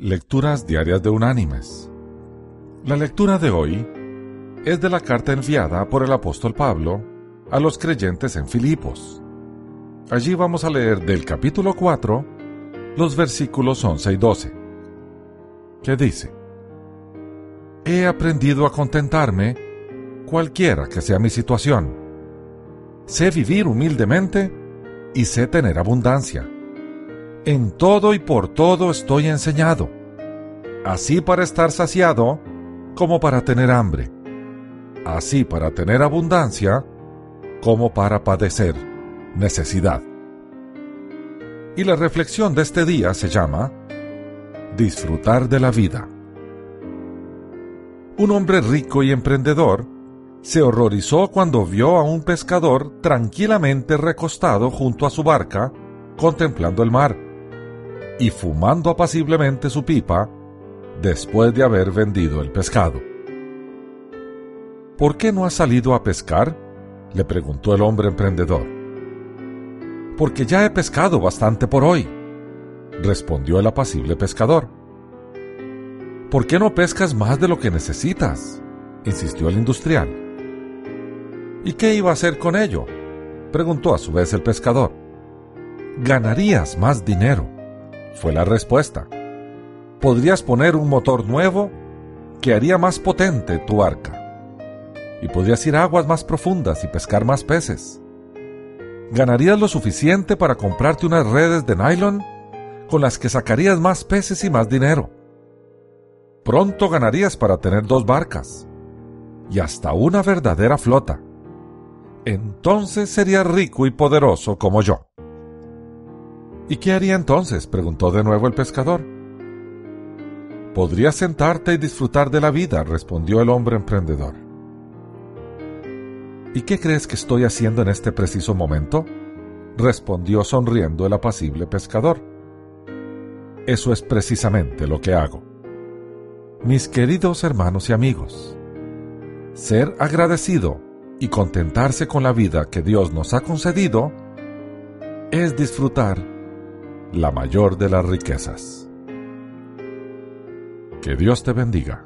Lecturas Diarias de Unánimes. La lectura de hoy es de la carta enviada por el apóstol Pablo a los creyentes en Filipos. Allí vamos a leer del capítulo 4 los versículos 11 y 12, que dice, He aprendido a contentarme cualquiera que sea mi situación. Sé vivir humildemente y sé tener abundancia. En todo y por todo estoy enseñado, así para estar saciado como para tener hambre, así para tener abundancia como para padecer necesidad. Y la reflexión de este día se llama Disfrutar de la vida. Un hombre rico y emprendedor se horrorizó cuando vio a un pescador tranquilamente recostado junto a su barca, contemplando el mar y fumando apaciblemente su pipa después de haber vendido el pescado. ¿Por qué no has salido a pescar? le preguntó el hombre emprendedor. Porque ya he pescado bastante por hoy, respondió el apacible pescador. ¿Por qué no pescas más de lo que necesitas? insistió el industrial. ¿Y qué iba a hacer con ello? preguntó a su vez el pescador. Ganarías más dinero, fue la respuesta. Podrías poner un motor nuevo que haría más potente tu arca. Y podrías ir a aguas más profundas y pescar más peces. Ganarías lo suficiente para comprarte unas redes de nylon con las que sacarías más peces y más dinero. Pronto ganarías para tener dos barcas y hasta una verdadera flota. Entonces serías rico y poderoso como yo. ¿Y qué haría entonces? preguntó de nuevo el pescador. Podrías sentarte y disfrutar de la vida, respondió el hombre emprendedor. ¿Y qué crees que estoy haciendo en este preciso momento? respondió sonriendo el apacible pescador. Eso es precisamente lo que hago. Mis queridos hermanos y amigos, ser agradecido y contentarse con la vida que Dios nos ha concedido es disfrutar la mayor de las riquezas. Que Dios te bendiga.